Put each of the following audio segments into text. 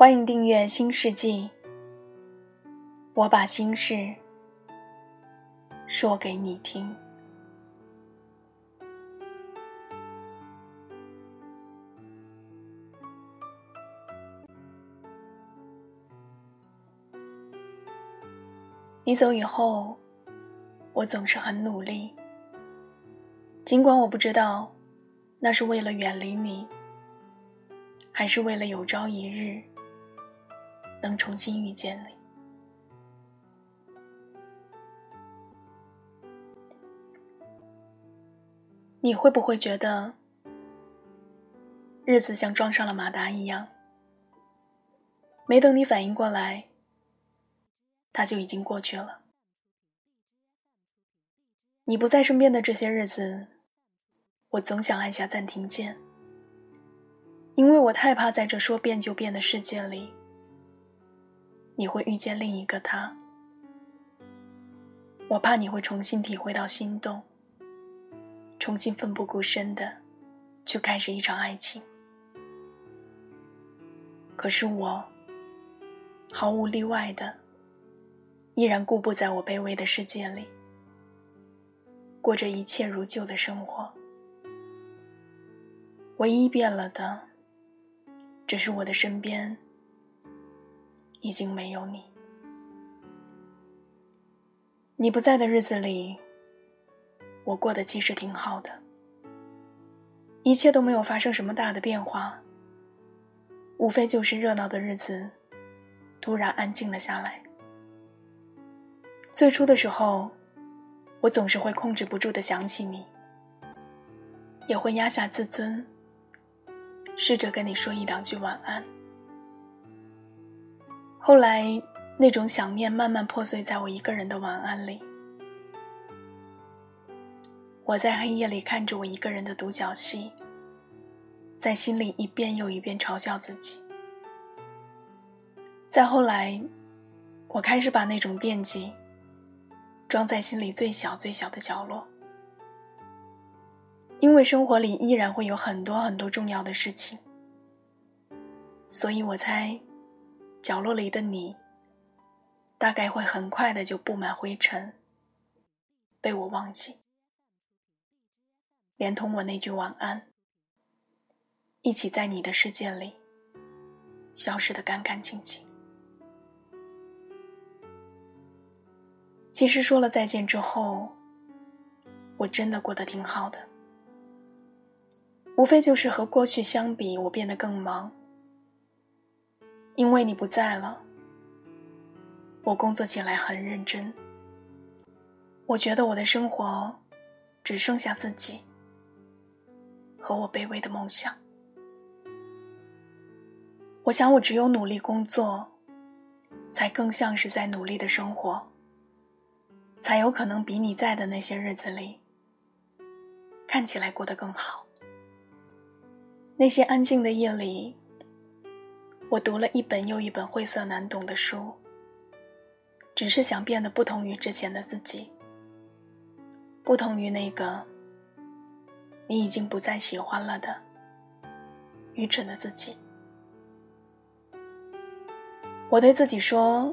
欢迎订阅《新世纪》，我把心事说给你听。你走以后，我总是很努力，尽管我不知道，那是为了远离你，还是为了有朝一日。能重新遇见你，你会不会觉得日子像装上了马达一样，没等你反应过来，它就已经过去了？你不在身边的这些日子，我总想按下暂停键，因为我太怕在这说变就变的世界里。你会遇见另一个他，我怕你会重新体会到心动，重新奋不顾身的去开始一场爱情。可是我毫无例外的，依然固步在我卑微的世界里，过着一切如旧的生活。唯一变了的，只是我的身边。已经没有你。你不在的日子里，我过得其实挺好的，一切都没有发生什么大的变化，无非就是热闹的日子突然安静了下来。最初的时候，我总是会控制不住的想起你，也会压下自尊，试着跟你说一两句晚安。后来，那种想念慢慢破碎在我一个人的晚安里。我在黑夜里看着我一个人的独角戏，在心里一遍又一遍嘲笑自己。再后来，我开始把那种惦记装在心里最小最小的角落，因为生活里依然会有很多很多重要的事情，所以我猜。角落里的你，大概会很快的就布满灰尘，被我忘记，连同我那句晚安，一起在你的世界里消失的干干净净。其实说了再见之后，我真的过得挺好的，无非就是和过去相比，我变得更忙。因为你不在了，我工作起来很认真。我觉得我的生活只剩下自己和我卑微的梦想。我想，我只有努力工作，才更像是在努力的生活，才有可能比你在的那些日子里看起来过得更好。那些安静的夜里。我读了一本又一本晦涩难懂的书，只是想变得不同于之前的自己，不同于那个你已经不再喜欢了的愚蠢的自己。我对自己说，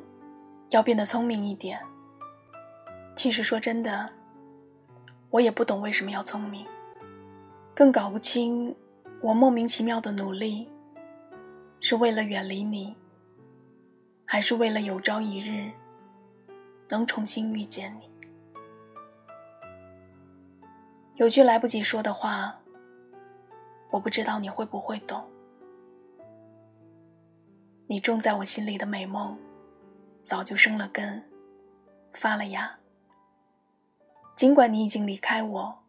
要变得聪明一点。其实说真的，我也不懂为什么要聪明，更搞不清我莫名其妙的努力。是为了远离你，还是为了有朝一日能重新遇见你？有句来不及说的话，我不知道你会不会懂。你种在我心里的美梦，早就生了根，发了芽。尽管你已经离开我，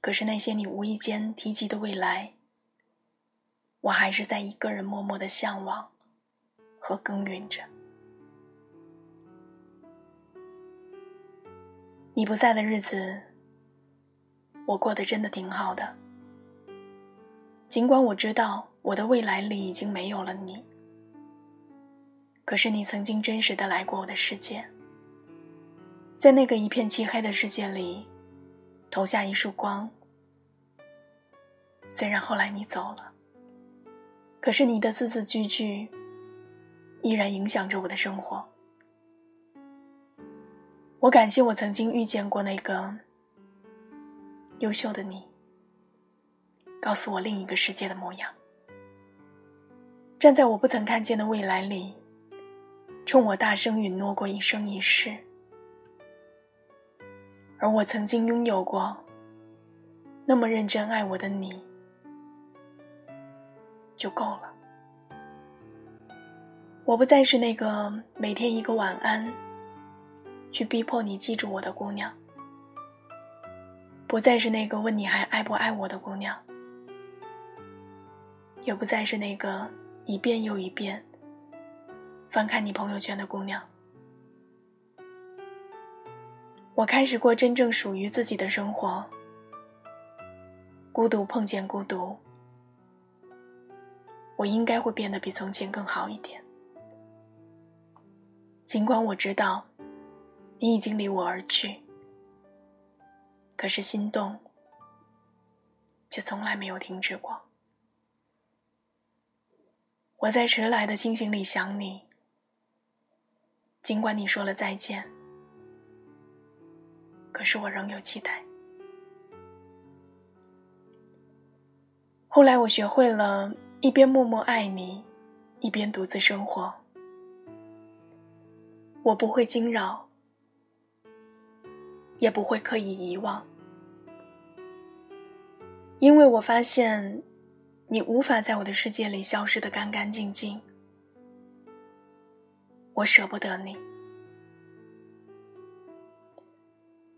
可是那些你无意间提及的未来。我还是在一个人默默的向往和耕耘着。你不在的日子，我过得真的挺好的。尽管我知道我的未来里已经没有了你，可是你曾经真实的来过我的世界，在那个一片漆黑的世界里，投下一束光。虽然后来你走了，可是你的字字句句依然影响着我的生活。我感谢我曾经遇见过那个优秀的你，告诉我另一个世界的模样。站在我不曾看见的未来里，冲我大声允诺过一生一世，而我曾经拥有过那么认真爱我的你。就够了。我不再是那个每天一个晚安，去逼迫你记住我的姑娘，不再是那个问你还爱不爱我的姑娘，也不再是那个一遍又一遍翻看你朋友圈的姑娘。我开始过真正属于自己的生活，孤独碰见孤独。我应该会变得比从前更好一点，尽管我知道你已经离我而去，可是心动却从来没有停止过。我在迟来的清醒里想你，尽管你说了再见，可是我仍有期待。后来我学会了。一边默默爱你，一边独自生活。我不会惊扰，也不会刻意遗忘，因为我发现，你无法在我的世界里消失的干干净净。我舍不得你。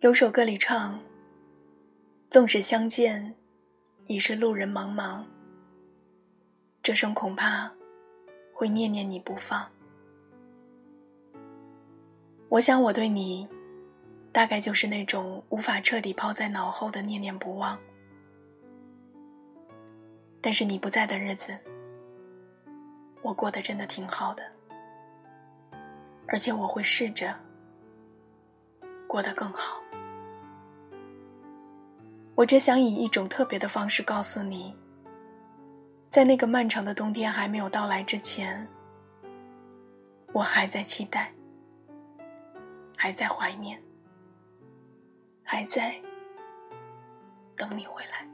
有首歌里唱：“纵使相见，已是路人茫茫。”这生恐怕会念念你不放。我想我对你，大概就是那种无法彻底抛在脑后的念念不忘。但是你不在的日子，我过得真的挺好的，而且我会试着过得更好。我只想以一种特别的方式告诉你。在那个漫长的冬天还没有到来之前，我还在期待，还在怀念，还在等你回来。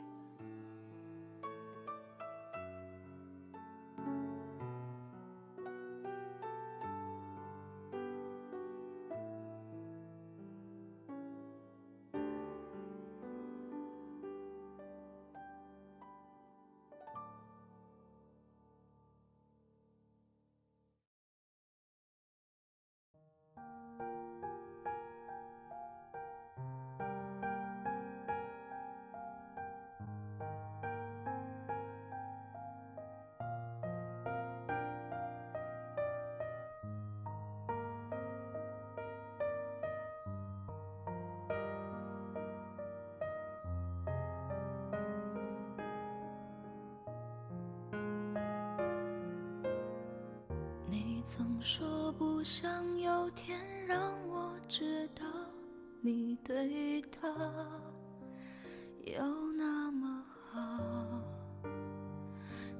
曾说不想有天让我知道你对他有那么好。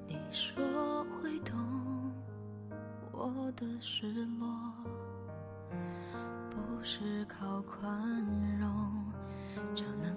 你说会懂我的失落，不是靠宽容就能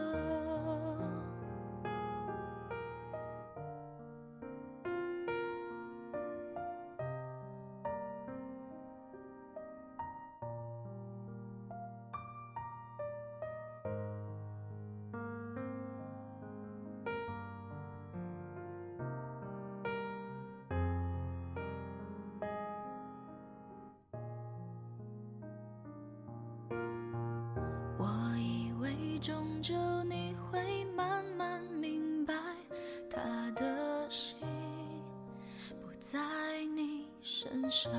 就你会慢慢明白，他的心不在你身上，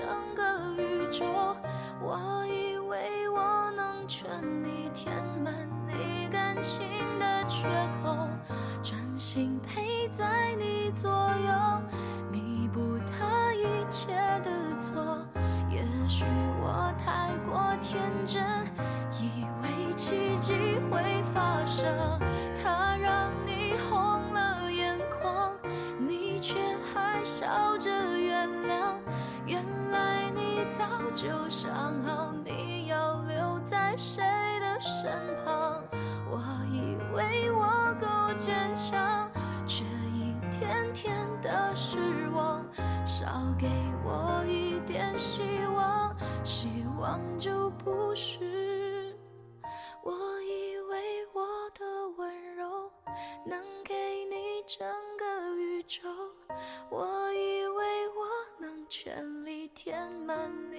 整个宇宙，我以为我能全力填满你感情的缺口，专心陪在你左右，弥补他一切的错。也许我太过天真，以为奇迹会发生，他让你红了眼眶，你却还笑着原谅。就想好你要留在谁的身旁，我以为我够坚强，却一天天的失望，少给我一点希望，希望就不是。我以为我的温柔能给你整个宇宙，我以为我能全力填满你